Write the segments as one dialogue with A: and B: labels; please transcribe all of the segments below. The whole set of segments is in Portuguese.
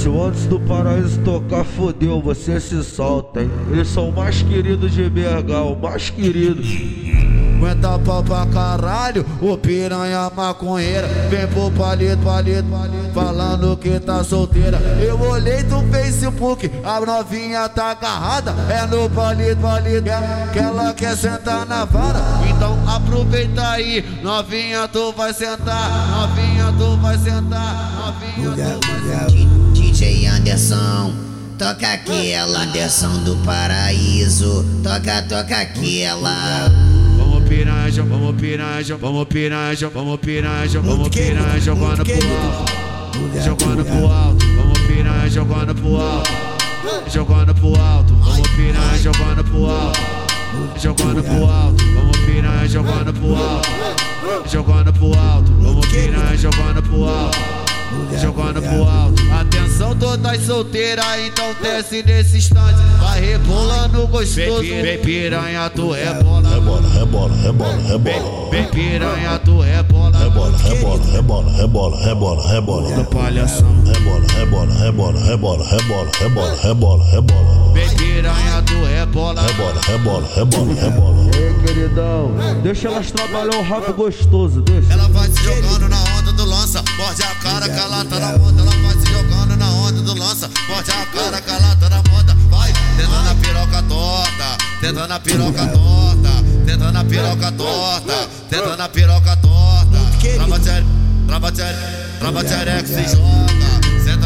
A: Se antes do paraíso tocar, fodeu, você se solta, hein? Eles são o mais queridos de BH, o mais querido.
B: Aguenta pau pra caralho, o piranha maconheira Vem pro palito, palito, palito Falando que tá solteira Eu olhei no Facebook, a novinha tá agarrada É no palito, palito Que ela quer sentar na vara. Então aproveita aí, novinha tu vai sentar Novinha tu vai sentar Novinha tu vai sentar.
C: DJ Anderson Toca aquela Anderson do Paraíso. Toca, toca aquela
B: piranha, vamos piranha, vamos piranha, vamos piranha, vamos piranha, jogando pro alto, jogando pro alto, vamos piranha, jogando pro alto, jogando pro alto, vamos piranha, jogando pro alto, jogando pro alto, vamos piranha, jogando pro alto, jogando pro alto, vamos piranha, jogando pro alto jogando pro alto. Atenção, todas solteiras, então desce nesse instante. Vai rebolando gostoso. Vem, vem piranha, tu rebola.
D: Rebola, rebola, rebola, rebola.
B: Vem piranha, tu rebola.
D: Rebola, rebola, rebola, rebola, rebola, rebola.
B: Do palhação.
D: Rebola, rebola, rebola, rebola, rebola, rebola, rebola, rebola.
B: Vem piranha, tu rebola.
D: Rebola, rebola, rebola, rebola.
A: Ei, queridão, deixa elas trabalhar um rabo gostoso, deixa.
B: Ela vai se jogando na onda do lança, morde a cara que ela tá na moda. Ela vai se jogando na onda do lança, morde a cara que ela tá na moda. Vai, tentando a piroca torta, tentando a piroca torta, tentando a piroca torta, tentando a piroca torta. Trava tchê, trava tchereca se joga,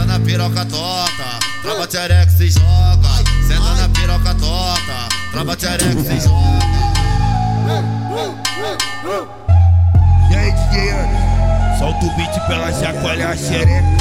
B: Senta na piroca torta, trava tchereca se joga. Senta na piroca torta, trava tchereca se joga.
D: E aí, DJ Ana? Solta o beat pra ela chacoalhar a xereca.